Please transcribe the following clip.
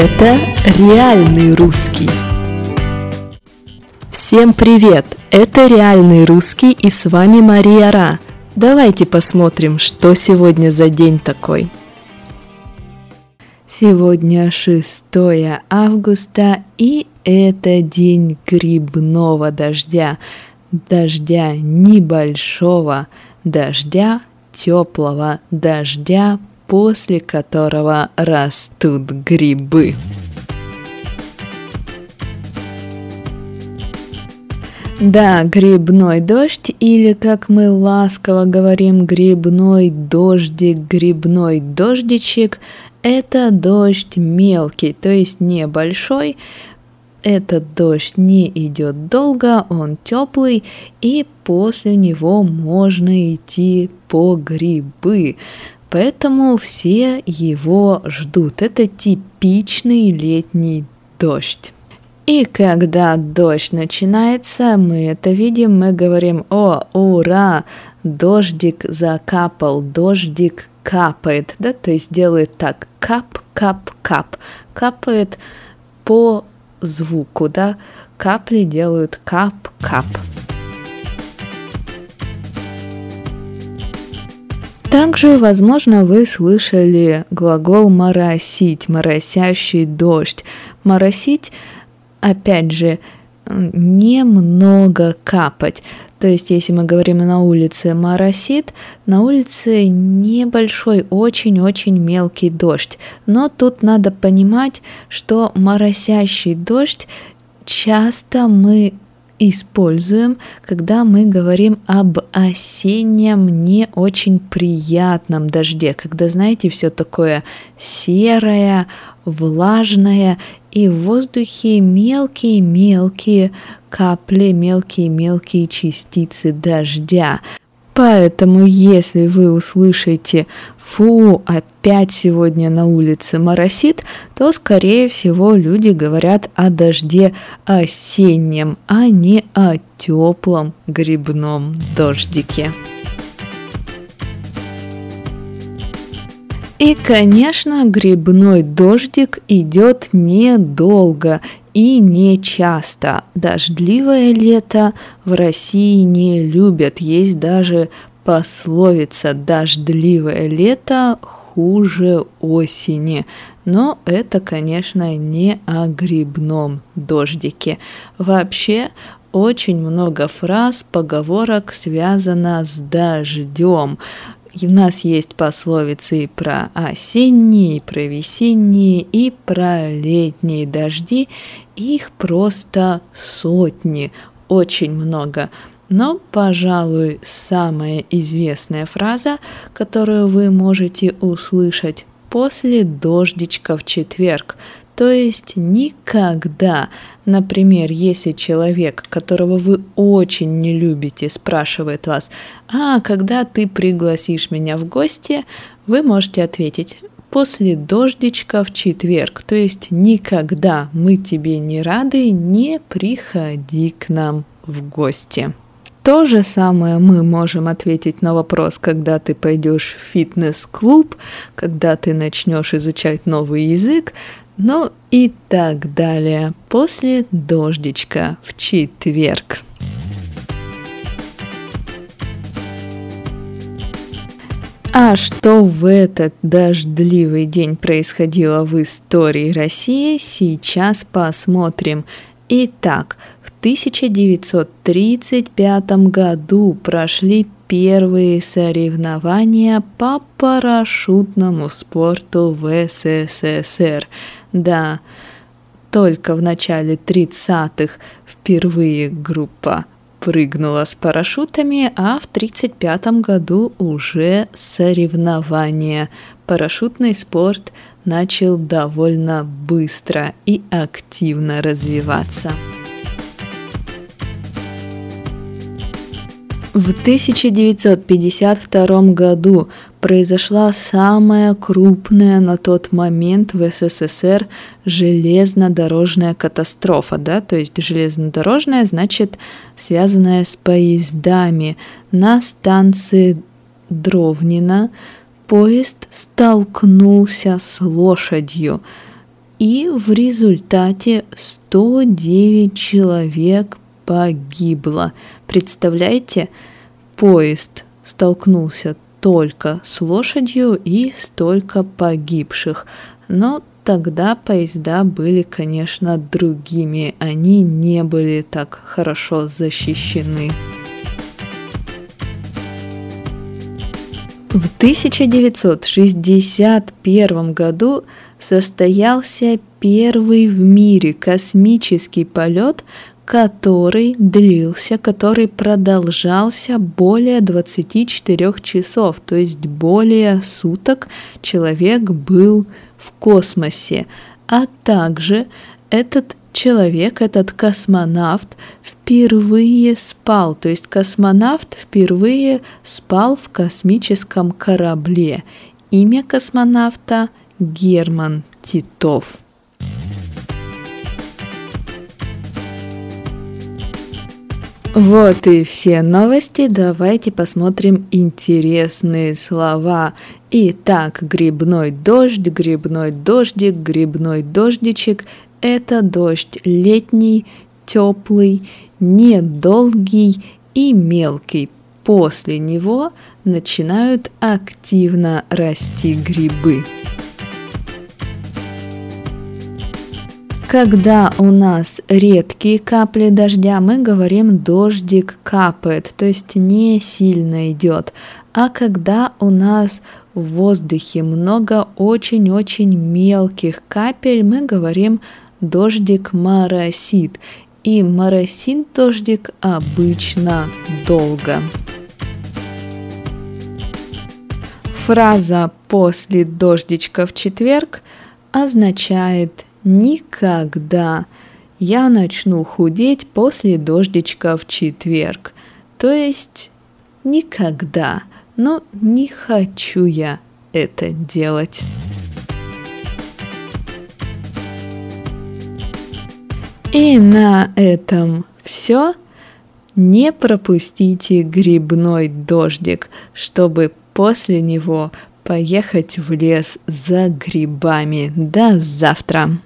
Это реальный русский. Всем привет! Это реальный русский и с вами Мария Ра. Давайте посмотрим, что сегодня за день такой. Сегодня 6 августа и это день грибного дождя. Дождя небольшого, дождя теплого, дождя после которого растут грибы. Да, грибной дождь, или как мы ласково говорим, грибной дождик, грибной дождичек, это дождь мелкий, то есть небольшой, этот дождь не идет долго, он теплый, и после него можно идти по грибы. Поэтому все его ждут. Это типичный летний дождь. И когда дождь начинается, мы это видим, мы говорим, о, ура, дождик закапал, дождик капает, да, то есть делает так, кап, кап, кап, капает по звуку, да, капли делают кап, Также, возможно, вы слышали глагол «моросить», «моросящий дождь». «Моросить», опять же, немного капать. То есть, если мы говорим на улице моросит, на улице небольшой, очень-очень мелкий дождь. Но тут надо понимать, что моросящий дождь часто мы используем, когда мы говорим об осеннем не очень приятном дожде, когда, знаете, все такое серое, влажное, и в воздухе мелкие-мелкие капли, мелкие-мелкие частицы дождя. Поэтому, если вы услышите «фу, опять сегодня на улице моросит», то, скорее всего, люди говорят о дожде осеннем, а не о теплом грибном дождике. И, конечно, грибной дождик идет недолго и не часто. Дождливое лето в России не любят. Есть даже пословица «дождливое лето хуже осени». Но это, конечно, не о грибном дождике. Вообще, очень много фраз, поговорок связано с дождем. У нас есть пословицы и про осенние, и про весенние, и про летние дожди. Их просто сотни, очень много. Но, пожалуй, самая известная фраза, которую вы можете услышать после дождичка в четверг, то есть никогда. Например, если человек, которого вы очень не любите, спрашивает вас, а когда ты пригласишь меня в гости, вы можете ответить, после дождичка в четверг, то есть никогда мы тебе не рады, не приходи к нам в гости. То же самое мы можем ответить на вопрос, когда ты пойдешь в фитнес-клуб, когда ты начнешь изучать новый язык, ну и так далее после дождичка в четверг. А что в этот дождливый день происходило в истории России, сейчас посмотрим. Итак, в 1935 году прошли первые соревнования по парашютному спорту в СССР. Да, только в начале 30-х впервые группа прыгнула с парашютами, а в 1935 году уже соревнования. Парашютный спорт начал довольно быстро и активно развиваться. В 1952 году произошла самая крупная на тот момент в СССР железнодорожная катастрофа, да, то есть железнодорожная значит связанная с поездами. На станции Дровнина поезд столкнулся с лошадью. и в результате 109 человек погибло. Представляете, поезд столкнулся только с лошадью и столько погибших. Но тогда поезда были, конечно, другими, они не были так хорошо защищены. В 1961 году состоялся первый в мире космический полет, который длился, который продолжался более 24 часов, то есть более суток человек был в космосе. А также этот человек, этот космонавт впервые спал, то есть космонавт впервые спал в космическом корабле. Имя космонавта Герман Титов. Вот и все новости. Давайте посмотрим интересные слова. Итак, грибной дождь, грибной дождик, грибной дождичек – это дождь летний, теплый, недолгий и мелкий. После него начинают активно расти грибы. Когда у нас редкие капли дождя, мы говорим дождик капает, то есть не сильно идет. А когда у нас в воздухе много очень-очень мелких капель, мы говорим дождик моросит. И моросит дождик обычно долго. Фраза «после дождичка в четверг» означает Никогда. Я начну худеть после дождичка в четверг. То есть никогда. Но не хочу я это делать. И на этом все. Не пропустите грибной дождик, чтобы после него поехать в лес за грибами. До завтра!